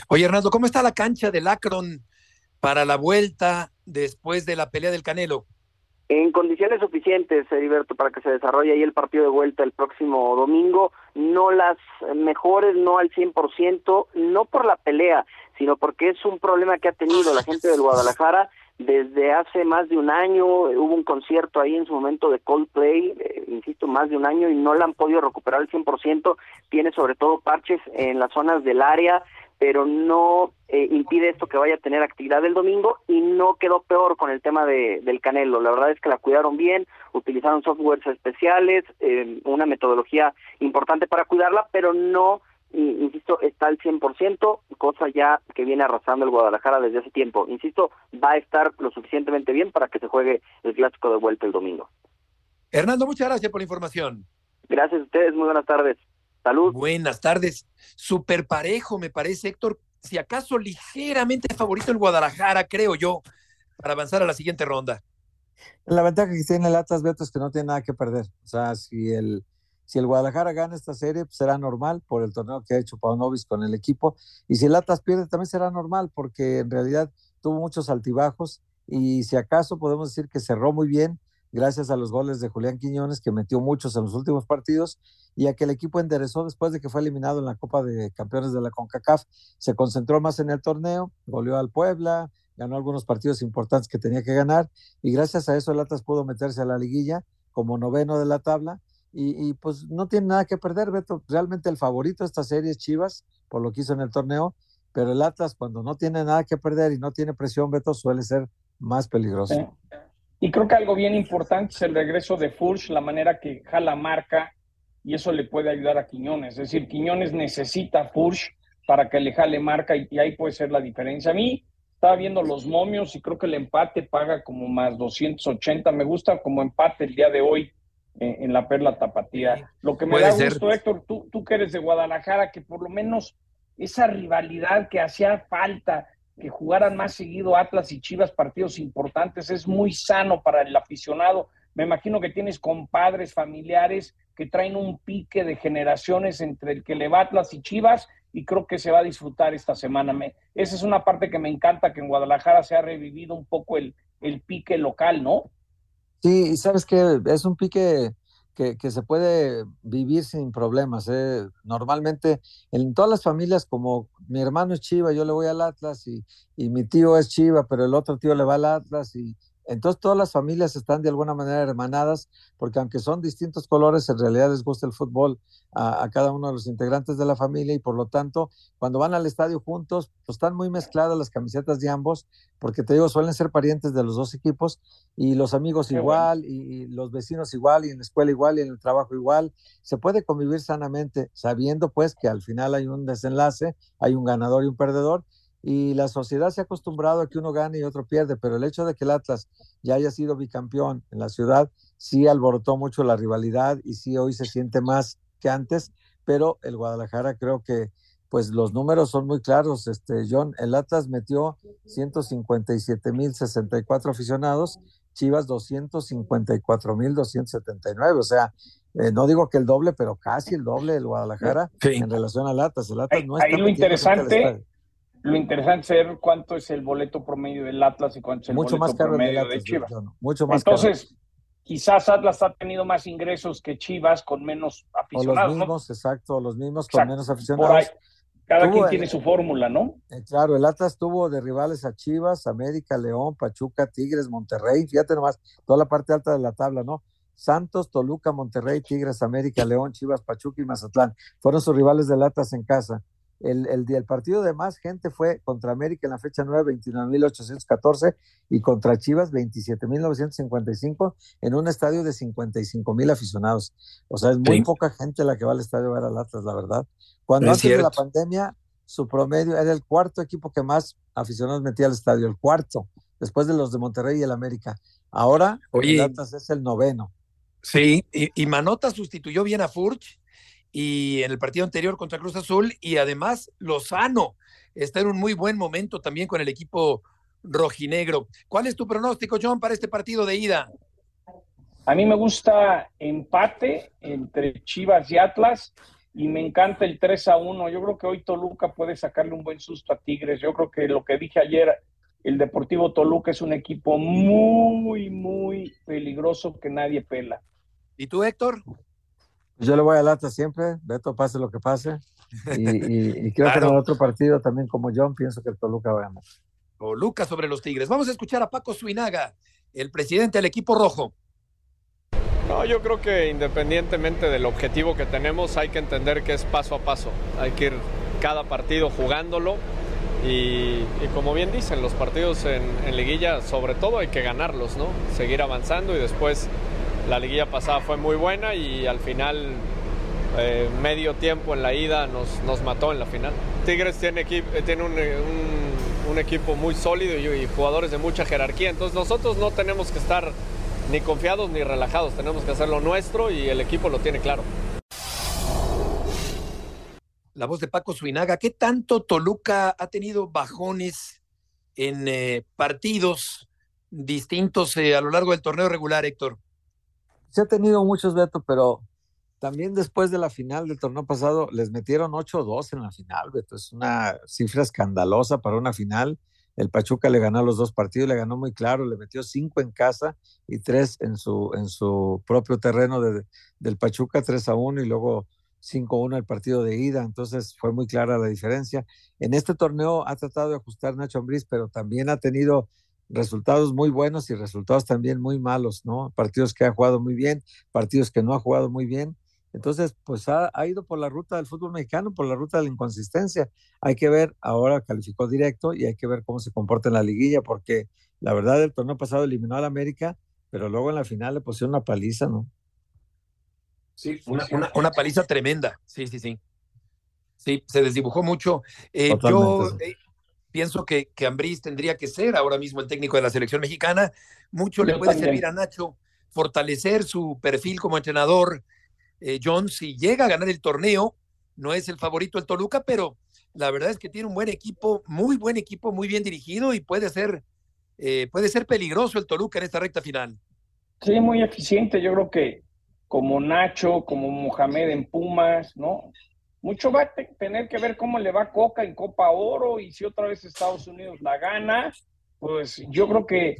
Oye, Hernando, ¿cómo está la cancha del Akron para la vuelta después de la pelea del Canelo? En condiciones suficientes, Heriberto, para que se desarrolle ahí el partido de vuelta el próximo domingo, no las mejores, no al 100%, no por la pelea, sino porque es un problema que ha tenido la gente del Guadalajara desde hace más de un año hubo un concierto ahí en su momento de Coldplay, eh, insisto, más de un año y no la han podido recuperar al 100%, tiene sobre todo parches en las zonas del área, pero no eh, impide esto que vaya a tener actividad el domingo y no quedó peor con el tema de, del Canelo. La verdad es que la cuidaron bien, utilizaron softwares especiales, eh, una metodología importante para cuidarla, pero no, insisto, está al 100%, cosa ya que viene arrasando el Guadalajara desde hace tiempo. Insisto, va a estar lo suficientemente bien para que se juegue el clásico de vuelta el domingo. Hernando, muchas gracias por la información. Gracias a ustedes, muy buenas tardes. Salud. Buenas tardes. Super parejo, me parece, Héctor. Si acaso ligeramente favorito el Guadalajara, creo yo, para avanzar a la siguiente ronda. La ventaja que tiene el Atlas, Beto, es que no tiene nada que perder. O sea, si el, si el Guadalajara gana esta serie, pues será normal por el torneo que ha hecho Paunovis con el equipo. Y si el Atlas pierde, también será normal, porque en realidad tuvo muchos altibajos. Y si acaso podemos decir que cerró muy bien, gracias a los goles de Julián Quiñones, que metió muchos en los últimos partidos, y a que el equipo enderezó después de que fue eliminado en la Copa de Campeones de la CONCACAF. Se concentró más en el torneo, goleó al Puebla, ganó algunos partidos importantes que tenía que ganar, y gracias a eso el Atlas pudo meterse a la liguilla como noveno de la tabla, y, y pues no tiene nada que perder, Beto. Realmente el favorito de esta serie es Chivas, por lo que hizo en el torneo, pero el Atlas cuando no tiene nada que perder y no tiene presión, Beto, suele ser más peligroso. Y creo que algo bien importante es el regreso de Furch, la manera que jala marca, y eso le puede ayudar a Quiñones. Es decir, Quiñones necesita Furch para que le jale marca y, y ahí puede ser la diferencia. A mí estaba viendo los momios y creo que el empate paga como más 280. Me gusta como empate el día de hoy eh, en la Perla Tapatía. Lo que me da ser. gusto, Héctor, tú, tú que eres de Guadalajara, que por lo menos esa rivalidad que hacía falta, que jugaran más seguido Atlas y Chivas partidos importantes, es muy sano para el aficionado. Me imagino que tienes compadres, familiares que traen un pique de generaciones entre el que le va Atlas y Chivas y creo que se va a disfrutar esta semana. Me, esa es una parte que me encanta, que en Guadalajara se ha revivido un poco el, el pique local, ¿no? Sí, y sabes que es un pique que, que se puede vivir sin problemas. ¿eh? Normalmente en todas las familias, como mi hermano es Chiva, yo le voy al Atlas y, y mi tío es Chiva, pero el otro tío le va al Atlas y entonces todas las familias están de alguna manera hermanadas, porque aunque son distintos colores, en realidad les gusta el fútbol a, a, cada uno de los integrantes de la familia y por lo tanto, cuando van al estadio juntos, pues están muy mezcladas las camisetas de ambos, porque te digo, suelen ser parientes de los dos equipos y los amigos Qué igual y, y los vecinos igual y en la escuela igual y en el trabajo igual. Se puede convivir sanamente, sabiendo pues que al final hay un desenlace, hay un ganador y un perdedor y la sociedad se ha acostumbrado a que uno gane y otro pierde, pero el hecho de que el Atlas ya haya sido bicampeón en la ciudad sí alborotó mucho la rivalidad y sí hoy se siente más que antes, pero el Guadalajara creo que pues los números son muy claros, este John, el Atlas metió 157.064 aficionados, Chivas 254.279, o sea, eh, no digo que el doble, pero casi el doble del Guadalajara Sí. en relación al Atlas. El Atlas Ahí, no está ahí lo interesante. Lo interesante es ver cuánto es el boleto promedio del Atlas y cuánto es el mucho boleto más caro promedio de Chivas. Mucho más caro. Entonces, quizás Atlas ha tenido más ingresos que Chivas con menos O los aficionados, ¿no? mismos, exacto, los mismos con menos Por ahí, aficionados. cada Tuvo, quien tiene su fórmula, ¿no? Eh, claro, el Atlas tuvo de rivales a Chivas, América, León, Pachuca, Tigres, Monterrey, fíjate nomás, toda la parte alta de la tabla, ¿no? Santos, Toluca, Monterrey, Tigres, América, León, Chivas, Pachuca y Mazatlán. Fueron sus rivales del Atlas en casa. El, el, el partido de más gente fue contra América en la fecha 9, 29.814 y contra Chivas 27.955 en un estadio de 55.000 aficionados. O sea, es muy Sí. poca gente la que va al estadio a ver al Atlas, la verdad. Cuando Es antes de la pandemia, su promedio era el cuarto equipo que más aficionados metía al estadio, el cuarto, después de los de Monterrey y el América. Ahora, Oye. el Atlas es el noveno. Sí, y, y Manota sustituyó bien a Furch y en el partido anterior contra Cruz Azul y además Lozano está en un muy buen momento también con el equipo rojinegro. ¿Cuál es tu pronóstico, John, para este partido de ida? A mí me gusta empate entre Chivas y Atlas y me encanta el 3 a 1. Yo creo que hoy Toluca puede sacarle un buen susto a Tigres. Yo creo que lo que dije ayer, el Deportivo Toluca es un equipo muy, muy peligroso que nadie pela. ¿Y tú, Héctor? Yo le voy al Atlas siempre, Beto, pase lo que pase. Y, y- y creo que en el otro partido también, como John, pienso que el Toluca va a ganar. Toluca sobre los Tigres. Vamos a escuchar a Paco Suinaga, el presidente del equipo rojo. No, yo creo que independientemente del objetivo que tenemos, hay que entender que es paso a paso. Hay que ir cada partido jugándolo. Y, como bien dicen, los partidos en, en, liguilla sobre todo hay que ganarlos, ¿no? Seguir avanzando y después la liguilla pasada fue muy buena y al final eh, medio tiempo en la ida nos, nos mató en la final. Tigres tiene, tiene un, un, un, equipo muy sólido y, y jugadores de mucha jerarquía, entonces nosotros no tenemos que estar ni confiados ni relajados, tenemos que hacer lo nuestro y el equipo lo tiene claro la voz de Paco Suinaga, ¿qué tanto Toluca ha tenido bajones en eh, partidos distintos eh, a lo largo del torneo regular, Héctor? Se ha tenido muchos, Beto, pero también después de la final del torneo pasado les metieron 8-2 en la final, Beto. Es una cifra escandalosa para una final. El Pachuca le ganó los dos partidos, le ganó muy claro, le metió cinco en casa y tres en su, en su propio terreno de, del Pachuca, 3 a 1 y luego 5-1 el partido de ida, entonces fue muy clara la diferencia. En este torneo ha tratado de ajustar Nacho Ambriz, pero también ha tenido resultados muy buenos y resultados también muy malos, ¿no? Partidos que ha jugado muy bien, partidos que no ha jugado muy bien. Entonces, pues ha, ha, ido por la ruta del fútbol mexicano, por la ruta de la inconsistencia. Hay que ver, ahora calificó directo y hay que ver cómo se comporta en la liguilla, porque la verdad el torneo pasado eliminó al América, pero luego en la final le pusieron una paliza, ¿no? Sí, una, una, una, paliza tremenda. Sí, sí, sí. Sí, se desdibujó mucho. Eh, yo eh, pienso que, que Ambriz tendría que ser ahora mismo el técnico de la selección mexicana. Mucho yo le puede también. servir a Nacho fortalecer su perfil como entrenador. Eh, John, si llega a ganar el torneo, no es el favorito el Toluca, pero la verdad es que tiene un buen equipo, muy buen equipo, muy bien dirigido y puede ser, eh, puede ser peligroso el Toluca en esta recta final. Sí, muy eficiente. Yo creo que como Nacho, como Mohamed en Pumas, ¿no? Mucho va a tener que ver cómo le va Coca en Copa Oro y si otra vez Estados Unidos la gana, pues yo creo que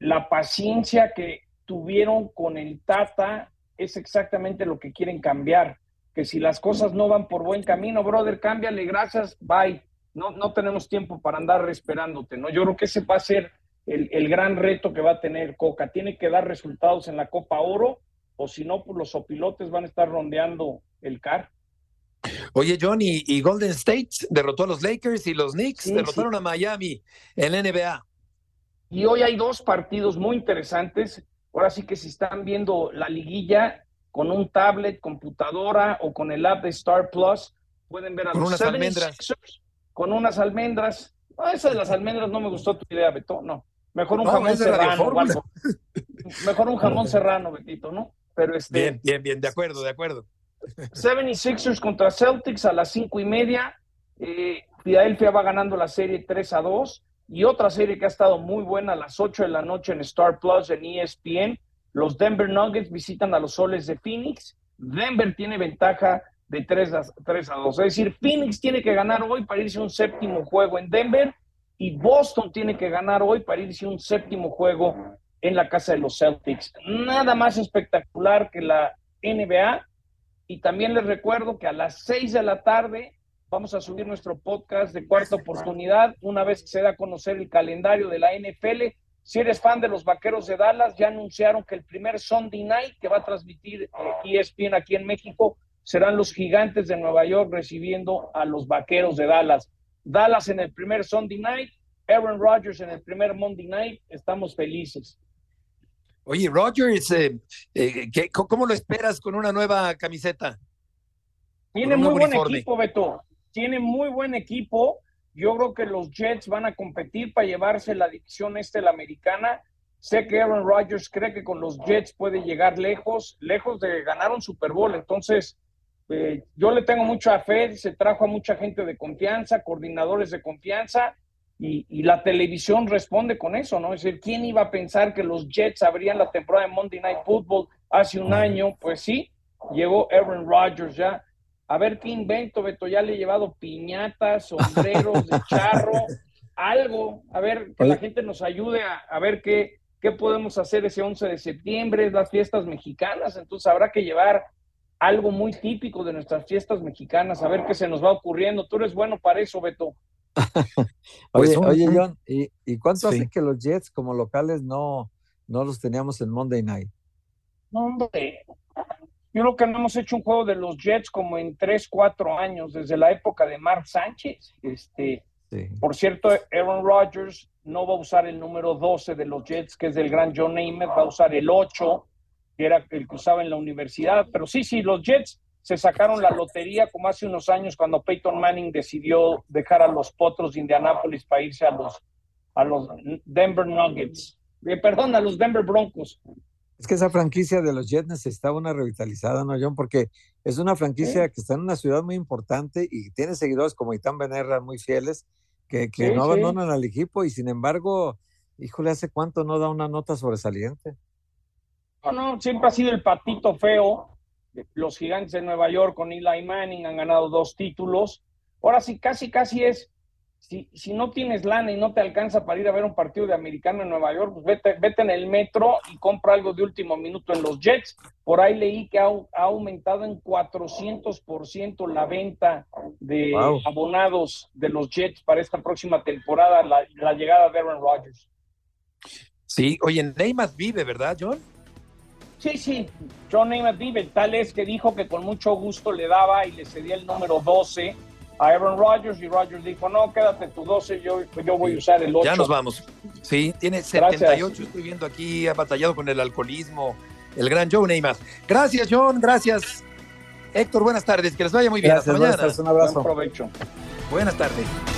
la paciencia que tuvieron con el Tata es exactamente lo que quieren cambiar. Que si las cosas no van por buen camino, brother, cámbiale, gracias, bye. No, no tenemos tiempo para andar esperándote, ¿no? Yo creo que ese va a ser el, el gran reto que va a tener Coca. Tiene que dar resultados en la Copa Oro o si no, pues los opilotes van a estar rondeando el CAR. Oye, John, y, Golden State derrotó a los Lakers y los Knicks sí, derrotaron sí. a Miami en la NBA. Y hoy hay dos partidos muy interesantes. Ahora sí que si están viendo la liguilla con un tablet, computadora o con el app de Star Plus, pueden ver a con los unas almendras. Con unas almendras. No, esa de las almendras no me gustó tu idea, Beto. No. Mejor un no, jamón serrano. Mejor un jamón serrano, Betito, ¿no? Pero este, bien, bien, bien, de acuerdo, de acuerdo. 76ers contra Celtics a las cinco y media. Eh, Filadelfia va ganando la serie 3 a 2. Y otra serie que ha estado muy buena a las 8 de la noche en Star Plus, en ESPN. Los Denver Nuggets visitan a los Soles de Phoenix. Denver tiene ventaja de 3 a, 3 a 2. Es decir, Phoenix tiene que ganar hoy para irse a un séptimo juego en Denver. Y Boston tiene que ganar hoy para irse a un séptimo juego en la casa de los Celtics. Nada más espectacular que la NBA. Y también les recuerdo que a las seis de la tarde vamos a subir nuestro podcast de cuarta oportunidad, una vez que se da a conocer el calendario de la NFL. Si eres fan de los Vaqueros de Dallas, ya anunciaron que el primer Sunday Night que va a transmitir eh, ESPN aquí en México serán los Gigantes de Nueva York recibiendo a los Vaqueros de Dallas. Dallas en el primer Sunday Night, Aaron Rodgers en el primer Monday Night, estamos felices. Oye, Rogers, eh, eh, ¿qué, ¿cómo lo esperas con una nueva camiseta? Tiene muy buen uniforme? equipo, Beto. Tiene muy buen equipo. Yo creo que los Jets van a competir para llevarse la división este, la americana. Sé que Aaron Rodgers cree que con los Jets puede llegar lejos, lejos de ganar un Super Bowl. Entonces, eh, yo le tengo mucha fe. Se trajo a mucha gente de confianza, coordinadores de confianza y, y, la televisión responde con eso, ¿no? Es decir, ¿quién iba a pensar que los Jets abrían la temporada de Monday Night Football hace un año? Pues sí, llegó Aaron Rodgers ya. A ver qué invento, Beto, ya le he llevado piñatas, sombreros de charro, algo, a ver, que la gente nos ayude a, a ver qué, qué podemos hacer ese 11 de septiembre, las fiestas mexicanas, entonces habrá que llevar algo muy típico de nuestras fiestas mexicanas, a ver qué se nos va ocurriendo. Tú eres bueno para eso, Beto. oye, oye, John, ¿y, y cuánto sí. hace que los Jets como locales no, no los teníamos en Monday Night? No, hombre. Yo creo que no hemos hecho un juego de los Jets como en 3, 4 años, desde la época de Mark Sánchez. Este, Por cierto, Aaron Rodgers no va a usar el número 12 de los Jets, que es del gran John Namath, va a usar el 8, que era el que usaba en la universidad. Pero sí, sí, los Jets se sacaron la lotería como hace unos años cuando Peyton Manning decidió dejar a los Potros de Indianápolis para irse a los, a los Denver Nuggets. Eh, perdón, a los Denver Broncos. Es que esa franquicia de los Jets necesitaba una revitalizada, ¿no, John? Porque es una franquicia que está en una ciudad muy importante y tiene seguidores como Itán Benerra muy fieles que, que no abandonan al equipo y sin embargo, híjole, ¿hace cuánto no da una nota sobresaliente? No, no, siempre ha sido el patito feo. Los gigantes de Nueva York con Eli Manning han ganado dos títulos. Ahora sí, casi, casi es si, si no tienes lana y no te alcanza para ir a ver un partido de americano en Nueva York, pues vete, vete en el metro y compra algo de último minuto en los Jets. Por ahí leí que ha, aumentado en 400% la venta de abonados de los Jets para esta próxima temporada, la, la llegada de Aaron Rodgers. Sí, oye, Neymar vive, ¿verdad, John? Sí, sí, John Neymar vive. Tal es que dijo que con mucho gusto le daba y le cedía el número 12 a Aaron Rodgers y Rodgers dijo, no, quédate tu 12, yo, yo voy a usar el 8. Ya nos vamos. Sí, tiene 78, estoy viendo aquí, ha batallado con el alcoholismo, el gran Joe Neymar. Gracias, John, gracias. Héctor, buenas tardes, que les vaya muy bien. Hasta mañana. un abrazo. Buen provecho. Buenas tardes.